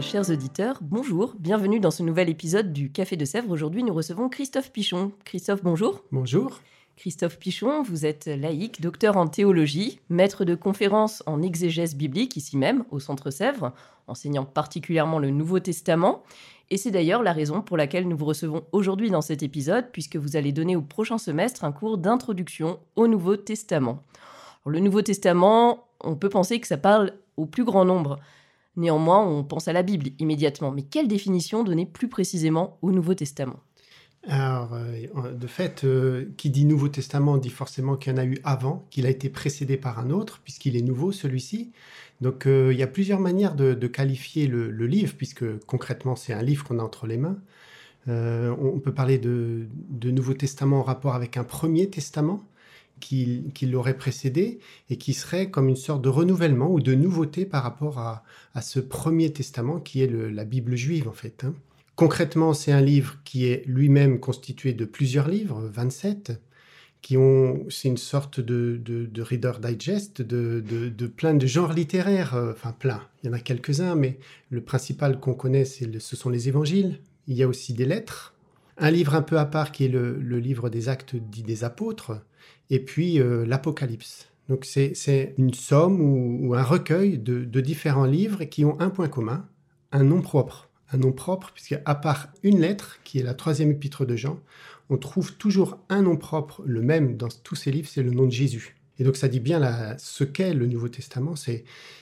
Chers auditeurs, bonjour, bienvenue dans ce nouvel épisode du Café de Sèvres. Aujourd'hui, nous recevons Christophe Pichon. Christophe, bonjour. Bonjour. Christophe Pichon, vous êtes laïque, docteur en théologie, maître de conférences en exégèse biblique ici même, au Centre Sèvres, enseignant particulièrement le Nouveau Testament. Et c'est d'ailleurs la raison pour laquelle nous vous recevons aujourd'hui dans cet épisode, puisque vous allez donner au prochain semestre un cours d'introduction au Nouveau Testament. le Nouveau Testament, on peut penser que ça parle au plus grand nombre. Néanmoins, on pense à la Bible immédiatement. Mais quelle définition donner plus précisément au Nouveau Testament? Alors, euh, de fait, euh, qui dit Nouveau Testament dit forcément qu'il y en a eu avant, qu'il a été précédé par un autre, puisqu'il est nouveau celui-ci. Donc, euh, il y a plusieurs manières de, qualifier le, livre, puisque concrètement, c'est un livre qu'on a entre les mains. on peut parler de, Nouveau Testament en rapport avec un Premier Testament qui, l'aurait précédé et qui serait comme une sorte de renouvellement ou de nouveauté par rapport à, ce Premier Testament qui est la Bible juive, en fait. Hein. Concrètement, c'est un livre qui est lui-même constitué de plusieurs livres, 27, qui ont, c'est une sorte de, de, Reader Digest de, de, plein de genres littéraires, euh, enfin plein, il y en a quelques-uns, mais le principal qu'on connaît, ce sont les évangiles. Il y a aussi des lettres, un livre un peu à part qui est le, livre des actes dits des apôtres, et puis euh, l'Apocalypse. Donc c'est une somme ou, un recueil de, différents livres qui ont un point commun, un nom propre un nom propre, puisque à part une lettre, qui est la troisième épître de Jean, on trouve toujours un nom propre, le même dans tous ces livres, c'est le nom de Jésus. Et donc ça dit bien ce qu'est le Nouveau Testament,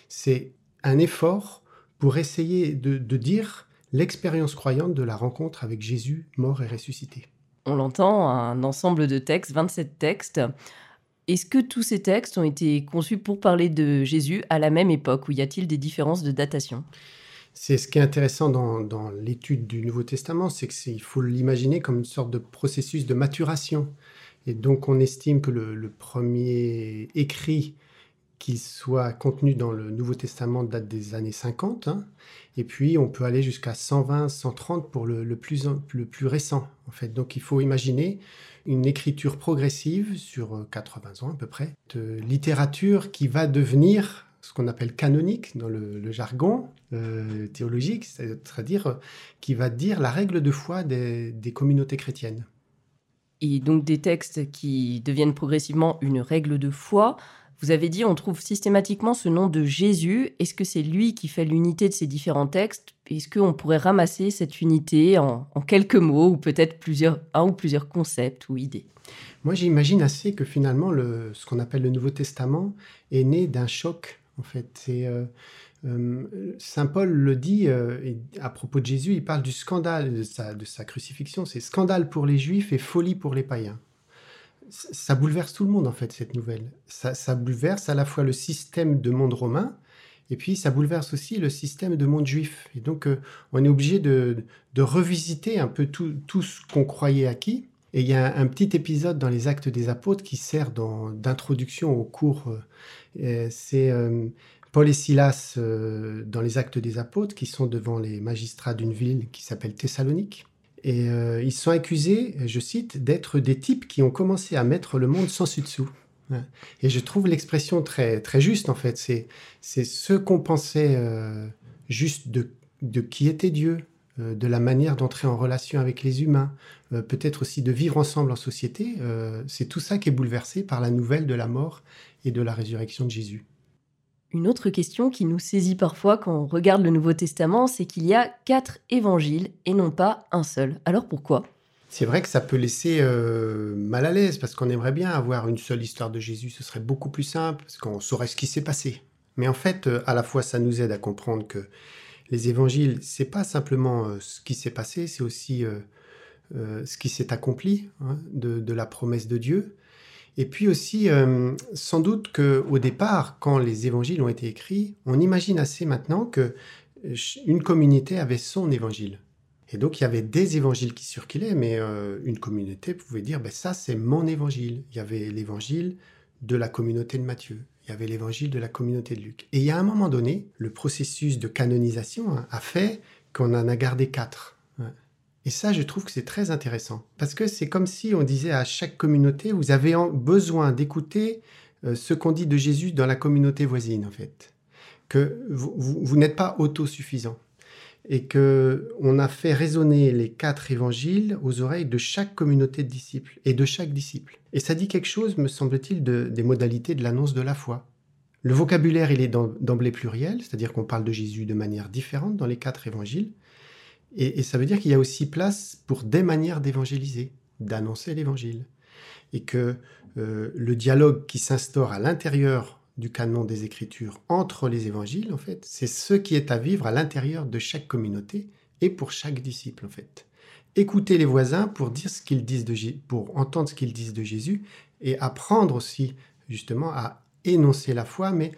c'est un effort pour essayer de, dire l'expérience croyante de la rencontre avec Jésus mort et ressuscité. On l'entend, un ensemble de textes, 27 textes. Est-ce que tous ces textes ont été conçus pour parler de Jésus à la même époque ou y a-t-il des différences de datation? C'est ce qui est intéressant dans, l'étude du Nouveau Testament, c'est qu'il faut l'imaginer comme une sorte de processus de maturation. Et donc on estime que le, premier écrit qui soit contenu dans le Nouveau Testament date des années 50. Hein. et puis on peut aller jusqu'à 120, 130 pour le, plus, le plus récent. En fait. Donc il faut imaginer une écriture progressive sur 80 ans à peu près, de littérature qui va devenir ce qu'on appelle canonique dans le, jargon euh, théologique, c'est-à-dire euh, qui va dire la règle de foi des, communautés chrétiennes. Et donc des textes qui deviennent progressivement une règle de foi. Vous avez dit, on trouve systématiquement ce nom de Jésus. Est-ce que c'est lui qui fait l'unité de ces différents textes? Est-ce qu'on pourrait ramasser cette unité en, quelques mots ou peut-être plusieurs, un ou plusieurs concepts ou idées? Moi, j'imagine assez que finalement, le, ce qu'on appelle le Nouveau Testament est né d'un choc en fait. Euh, euh, Saint Paul le dit euh, à propos de Jésus, il parle du scandale de sa crucifixion. C'est scandale pour les Juifs et folie pour les païens. Ça bouleverse tout le monde en fait cette nouvelle. Ça, bouleverse à la fois le système de monde romain et puis ça bouleverse aussi le système de monde juif. Et donc on est obligé de, revisiter un peu tout, tout ce qu'on croyait acquis. Et il y a un, petit épisode dans les Actes des Apôtres qui sert d'introduction au cours c'est euh, Paul et Silas euh, dans les actes des apôtres qui sont devant les magistrats d'une ville qui s'appelle Thessalonique. Et euh, ils sont accusés, je cite, d'être des types qui ont commencé à mettre le monde sans dessus-dessous. Et je trouve l'expression très, très juste, en fait. C'est, c'est ce qu'on pensait juste de, de qui était Dieu, de la manière d'entrer en relation avec les humains, peut-être aussi de vivre ensemble en société. c'est tout ça qui est bouleversé par la nouvelle de la mort et de la résurrection de Jésus. Une autre question qui nous saisit parfois quand on regarde le Nouveau Testament, c'est qu'il y a quatre évangiles et non pas un seul. Alors pourquoi? C'est vrai que ça peut laisser euh, mal à l'aise parce qu'on aimerait bien avoir une seule histoire de Jésus. Ce serait beaucoup plus simple parce qu'on saurait ce qui s'est passé. Mais en fait, euh, à la fois, ça nous aide à comprendre que les évangiles, c'est pas simplement euh, ce qui s'est passé, c'est aussi ce qui s'est accompli hein, de, la promesse de Dieu. Et puis aussi, euh, sans doute qu'au départ, quand les évangiles ont été écrits, on imagine assez maintenant que euh, une communauté avait son évangile. Et donc, il y avait des évangiles qui circulaient, mais euh, une communauté pouvait dire, ben, ça, c'est mon évangile. Il y avait l'évangile de la communauté de Matthieu. Il y avait l'évangile de la communauté de Luc. Et il y a un moment donné, le processus de canonisation hein, a fait qu'on en a gardé quatre. Et ça, je trouve que c'est très intéressant. Parce que c'est comme si on disait à chaque communauté, vous avez besoin d'écouter euh, ce qu'on dit de Jésus dans la communauté voisine, en fait. Que vous, n'êtes pas autosuffisant. Et que on a fait résonner les quatre évangiles aux oreilles de chaque communauté de disciples et de chaque disciple. Et ça dit quelque chose, me semble-t-il, des modalités de l'annonce de la foi. Le vocabulaire, il est d'emblée pluriel, c'est-à-dire qu'on parle de Jésus de manière différente dans les quatre évangiles. Et, ça veut dire qu'il y a aussi place pour des manières d'évangéliser, d'annoncer l'évangile. Et que euh, le dialogue qui s'instaure à l'intérieur du canon des Écritures entre les évangiles, en fait, c'est ce qui est à vivre à l'intérieur de chaque communauté et pour chaque disciple, en fait. Écouter les voisins pour dire ce qu'ils disent de pour entendre ce qu'ils disent de Jésus et apprendre aussi justement à énoncer la foi, mais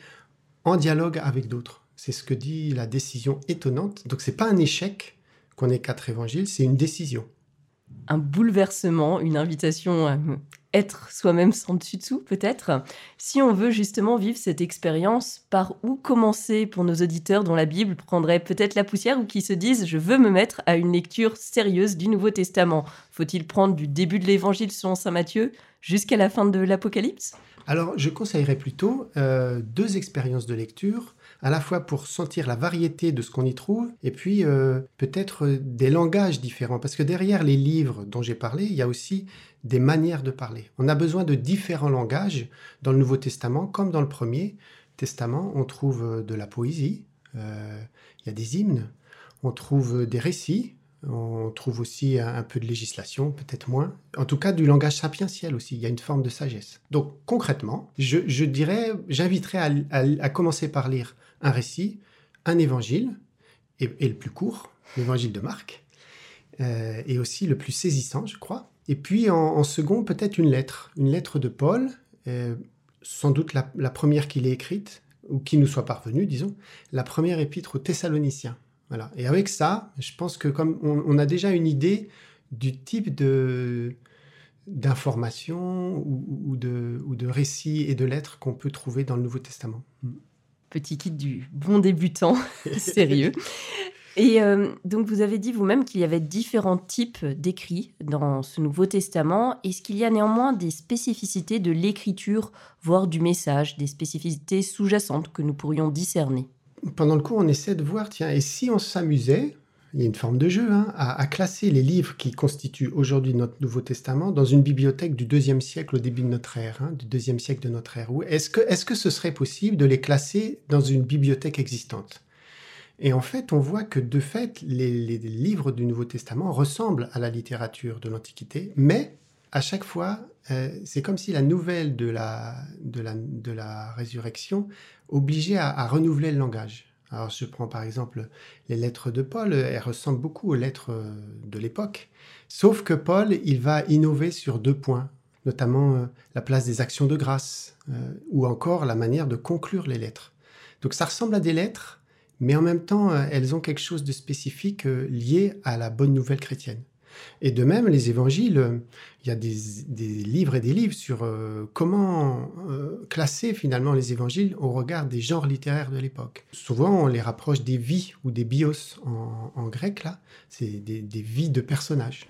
en dialogue avec d'autres. C'est ce que dit la décision étonnante. Donc c'est pas un échec, qu'on ait quatre évangiles, c'est une décision. Un bouleversement, une invitation à être soi-même sans dessus-dessous, peut-être. Si on veut justement vivre cette expérience, par où commencer pour nos auditeurs dont la Bible prendrait peut-être la poussière ou qui se disent je veux me mettre à une lecture sérieuse du Nouveau Testament Faut-il prendre du début de l'Évangile selon Saint Matthieu jusqu'à la fin de l'Apocalypse? Alors, je conseillerais plutôt euh, deux expériences de lecture à la fois pour sentir la variété de ce qu'on y trouve, et puis euh, peut-être euh, des langages différents. Parce que derrière les livres dont j'ai parlé, il y a aussi des manières de parler. On a besoin de différents langages dans le Nouveau Testament, comme dans le Premier Testament. On trouve euh, de la poésie, il y a des hymnes, on trouve des récits, on trouve aussi un, peu de législation, peut-être moins. En tout cas, du langage sapientiel aussi. Il y a une forme de sagesse. Donc, concrètement, je, dirais, j'inviterais à, commencer par lire un récit, un évangile, et, le plus court, l'évangile de Marc, euh, et aussi le plus saisissant, je crois. Et puis en, second, peut-être une lettre, une lettre de Paul, euh, sans doute la, première qu'il ait écrite, ou qui nous soit parvenue, disons, la première épître aux Thessaloniciens. Voilà. Et avec ça, je pense que comme on, a déjà une idée du type de d'informations de, ou de récits et de lettres qu'on peut trouver dans le Nouveau Testament. Petit kit du bon débutant, sérieux. Et euh, donc vous avez dit vous-même qu'il y avait différents types d'écrits dans ce Nouveau Testament. Est-ce qu'il y a néanmoins des spécificités de l'écriture, voire du message, des spécificités sous-jacentes que nous pourrions discerner? Pendant le cours, on essaie de voir, tiens, et si on s'amusait il y a une forme de jeu, hein, à, classer les livres qui constituent aujourd'hui notre Nouveau Testament dans une bibliothèque du deuxième siècle au début de notre ère, hein, du deuxième siècle de notre ère. Est-ce que, est que ce serait possible de les classer dans une bibliothèque existante? Et en fait, on voit que de fait, les, livres du Nouveau Testament ressemblent à la littérature de l'Antiquité, mais à chaque fois, euh, c'est comme si la nouvelle de la, de la, de la résurrection obligeait à renouveler le langage. Alors je prends par exemple les lettres de Paul, elles ressemblent beaucoup aux lettres euh, de l'époque, sauf que Paul, il va innover sur deux points, notamment euh, la place des actions de grâce, euh, ou encore la manière de conclure les lettres. Donc ça ressemble à des lettres, mais en même temps, elles ont quelque chose de spécifique lié à la bonne nouvelle chrétienne. Et de même, les évangiles, il y a des, livres et des livres sur euh, comment euh, classer finalement les évangiles au regard des genres littéraires de l'époque. Souvent, on les rapproche des vies ou des bios en, grec, là, c'est des, vies de personnages.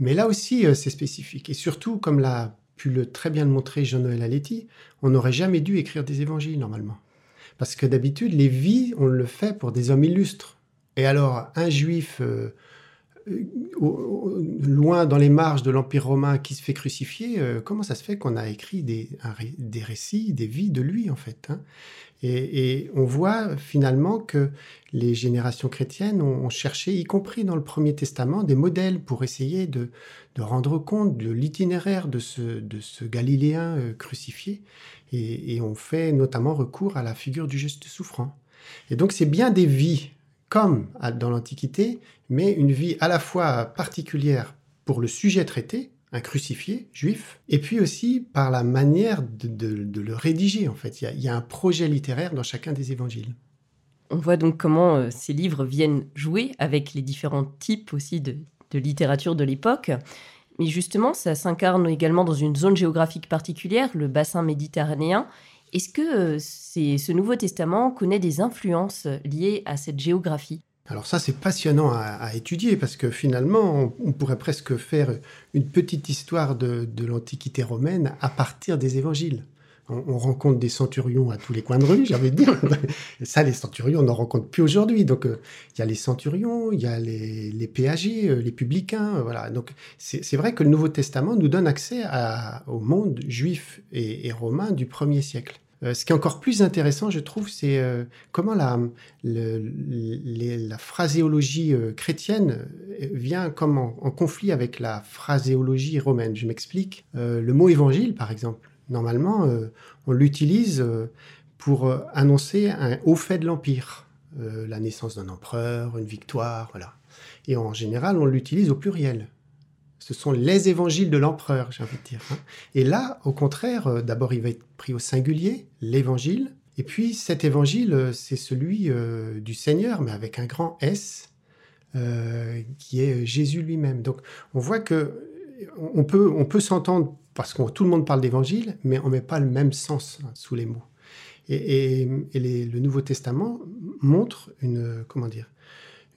Mais là aussi, euh, c'est spécifique. Et surtout, comme l'a pu le, très bien le montrer Jean-Noël Aletti, on n'aurait jamais dû écrire des évangiles normalement. Parce que d'habitude, les vies, on le fait pour des hommes illustres. Et alors, un juif loin dans les marges de l'Empire romain qui se fait crucifier, euh, comment ça se fait qu'on a écrit des, des, récits, des vies de lui en fait hein? Et, on voit finalement que les générations chrétiennes ont, cherché, y compris dans le Premier Testament, des modèles pour essayer de, rendre compte de l'itinéraire de ce, de ce Galiléen euh, crucifié et, et on fait notamment recours à la figure du juste souffrant. Et donc c'est bien des vies comme dans l'Antiquité, mais une vie à la fois particulière pour le sujet traité, un crucifié juif, et puis aussi par la manière de, le rédiger, en fait. Il y, a, un projet littéraire dans chacun des évangiles. On voit donc comment euh, ces livres viennent jouer avec les différents types aussi de, littérature de l'époque. Mais justement, ça s'incarne également dans une zone géographique particulière, le bassin méditerranéen. Est-ce que euh, ce Nouveau Testament connaît des influences liées à cette géographie? Alors ça, c'est passionnant à, étudier parce que finalement, on, pourrait presque faire une petite histoire de, l'Antiquité romaine à partir des évangiles. On, rencontre des centurions à tous les coins de rue, dire. Et ça, les centurions, on n'en rencontre plus aujourd'hui. Donc, euh, il y a les centurions, il y a les, les péagers, euh, les publicains. Euh, voilà. Donc, c'est vrai que le Nouveau Testament nous donne accès au monde juif et romain du premier siècle. Ce qui est encore plus intéressant, je trouve, c'est comment la, la phraséologie chrétienne vient comme en, conflit avec la phraséologie romaine. Je m'explique. le mot évangile, par exemple, normalement, on l'utilise pour annoncer un haut fait de l'Empire, la naissance d'un empereur, une victoire, voilà. Et en général, on l'utilise au pluriel. Ce sont les évangiles de l'empereur, j'ai envie de dire. Hein. Et là, au contraire, euh, d'abord, il va être pris au singulier, l'évangile. Et puis, cet évangile, euh, c'est celui euh, du Seigneur, mais avec un grand S, qui est Jésus lui-même. Donc, on voit que on peut, on peut s'entendre parce que tout le monde parle d'évangile, mais on ne met pas le même sens sous les mots. Et, le Nouveau Testament montre une, comment dire,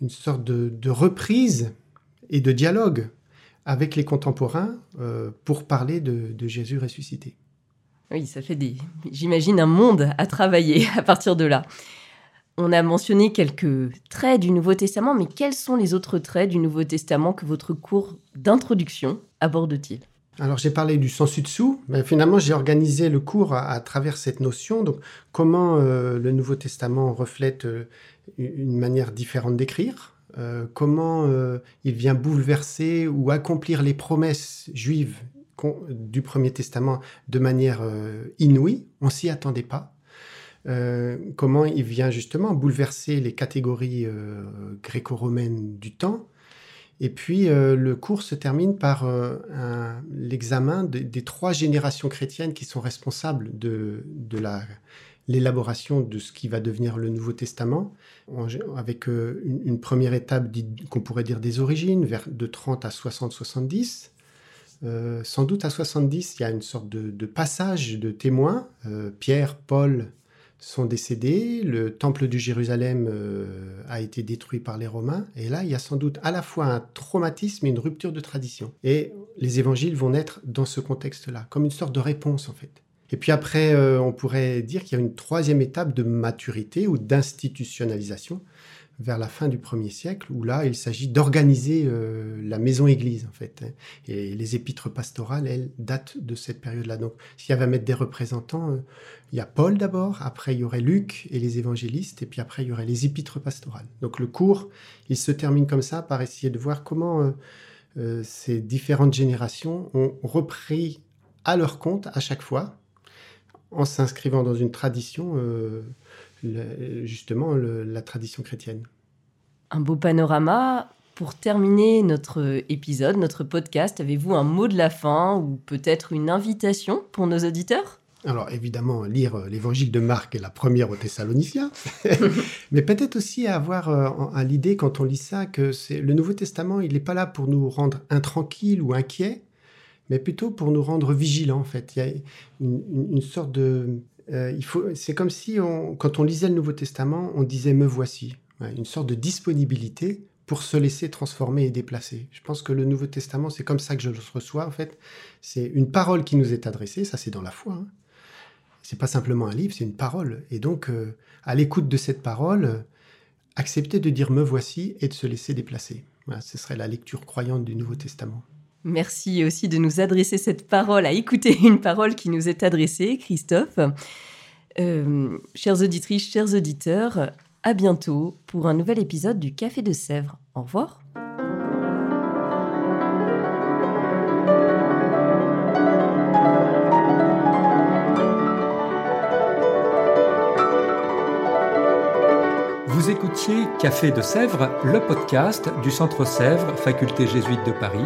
une sorte de reprise et de dialogue avec les contemporains euh, pour parler de, Jésus ressuscité. Oui, ça fait des, j'imagine, un monde à travailler à partir de là. On a mentionné quelques traits du Nouveau Testament, mais quels sont les autres traits du Nouveau Testament que votre cours d'introduction aborde-t-il? Alors j'ai parlé du sensu dessous, mais finalement j'ai organisé le cours à, travers cette notion. Donc comment euh, le Nouveau Testament reflète euh, une manière différente d'écrire, euh, comment il vient bouleverser ou accomplir les promesses juives du Premier Testament de manière inouïe, on s'y attendait pas. comment il vient justement bouleverser les catégories gréco-romaines du temps? Et puis le cours se termine par l'examen des trois générations chrétiennes qui sont responsables de, de la l'élaboration de ce qui va devenir le Nouveau Testament, avec euh, une, première étape qu'on pourrait dire des origines, vers de 30 à 60-70. Euh, sans doute à 70, il y a une sorte de, passage de témoins. Euh, Pierre, Paul sont décédés, le temple de Jérusalem a été détruit par les Romains, et là, il y a sans doute à la fois un traumatisme et une rupture de tradition. Et les évangiles vont naître dans ce contexte-là, comme une sorte de réponse en fait. Et puis après, euh, on pourrait dire qu'il y a une troisième étape de maturité ou d'institutionnalisation vers la fin du premier siècle, où là, il s'agit d'organiser euh, la maison-église, en fait. Hein. Et les épîtres pastorales, elles, datent de cette période-là. Donc, s'il y avait à mettre des représentants, euh, il y a Paul d'abord, après il y aurait Luc et les évangélistes, et puis après il y aurait les épîtres pastorales. Donc, le cours, il se termine comme ça, par essayer de voir comment ces différentes générations ont repris à leur compte à chaque fois en s'inscrivant dans une tradition, justement la tradition chrétienne. Un beau panorama. Pour terminer notre épisode, notre podcast, avez-vous un mot de la fin ou peut-être une invitation pour nos auditeurs? Alors évidemment, lire euh, l'évangile de Marc est la première aux Thessaloniciens, mais peut-être aussi avoir euh, à l'idée quand on lit ça que c'est le Nouveau Testament, il n'est pas là pour nous rendre intranquilles ou inquiets, mais plutôt pour nous rendre vigilants, en fait. Il y a une, sorte de... Euh, il faut, c'est comme si, quand on lisait le Nouveau Testament, on disait « me voici Une sorte de disponibilité pour se laisser transformer et déplacer. Je pense que le Nouveau Testament, c'est comme ça que je le reçois, en fait. C'est une parole qui nous est adressée, ça c'est dans la foi. Hein. C'est pas simplement un livre, c'est une parole. Et donc, euh, à l'écoute de cette parole, accepter de dire me voici et de se laisser déplacer. ce serait la lecture croyante du Nouveau Testament. Merci aussi de nous adresser cette parole, à écouter une parole qui nous est adressée, Christophe. Euh, chères auditrices, chers auditeurs, à bientôt pour un nouvel épisode du Café de Sèvres. Au revoir. Vous écoutiez Café de Sèvres, le podcast du Centre Sèvres, faculté jésuite de Paris